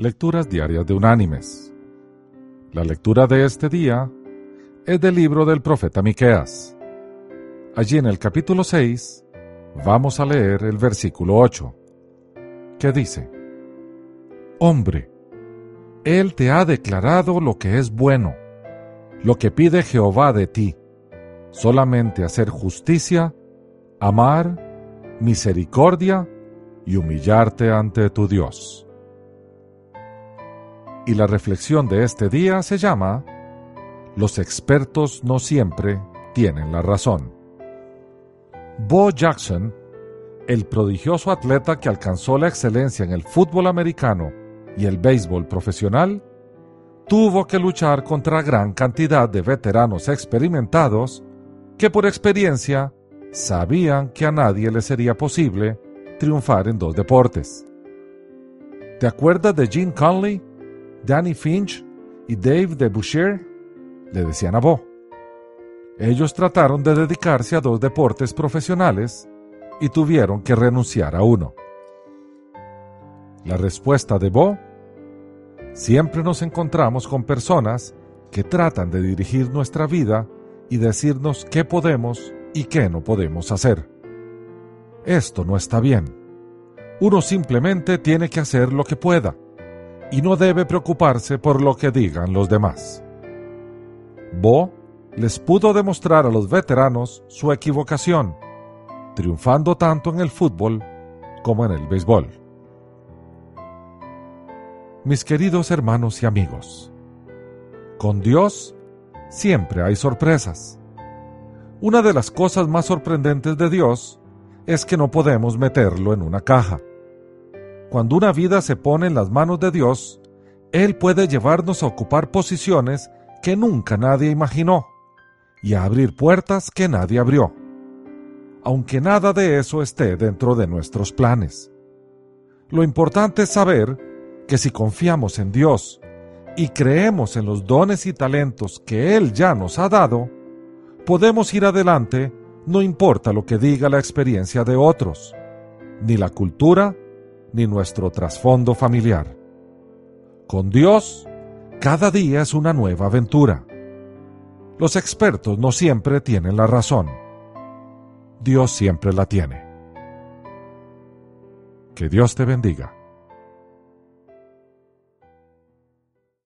Lecturas Diarias de Unánimes. La lectura de este día es del libro del profeta Miqueas. Allí en el capítulo 6 vamos a leer el versículo 8, que dice: Hombre, él te ha declarado lo que es bueno, lo que pide Jehová de ti, solamente hacer justicia, amar, misericordia y humillarte ante tu Dios y la reflexión de este día se llama Los expertos no siempre tienen la razón. Bo Jackson, el prodigioso atleta que alcanzó la excelencia en el fútbol americano y el béisbol profesional, tuvo que luchar contra gran cantidad de veteranos experimentados que por experiencia sabían que a nadie le sería posible triunfar en dos deportes. ¿Te acuerdas de Gene Conley, Danny Finch y Dave de Boucher le decían a Bo. Ellos trataron de dedicarse a dos deportes profesionales y tuvieron que renunciar a uno. La respuesta de Bo, siempre nos encontramos con personas que tratan de dirigir nuestra vida y decirnos qué podemos y qué no podemos hacer. Esto no está bien. Uno simplemente tiene que hacer lo que pueda y no debe preocuparse por lo que digan los demás. Bo les pudo demostrar a los veteranos su equivocación, triunfando tanto en el fútbol como en el béisbol. Mis queridos hermanos y amigos, con Dios siempre hay sorpresas. Una de las cosas más sorprendentes de Dios es que no podemos meterlo en una caja. Cuando una vida se pone en las manos de Dios, Él puede llevarnos a ocupar posiciones que nunca nadie imaginó y a abrir puertas que nadie abrió, aunque nada de eso esté dentro de nuestros planes. Lo importante es saber que si confiamos en Dios y creemos en los dones y talentos que Él ya nos ha dado, podemos ir adelante no importa lo que diga la experiencia de otros, ni la cultura, ni nuestro trasfondo familiar. Con Dios, cada día es una nueva aventura. Los expertos no siempre tienen la razón. Dios siempre la tiene. Que Dios te bendiga.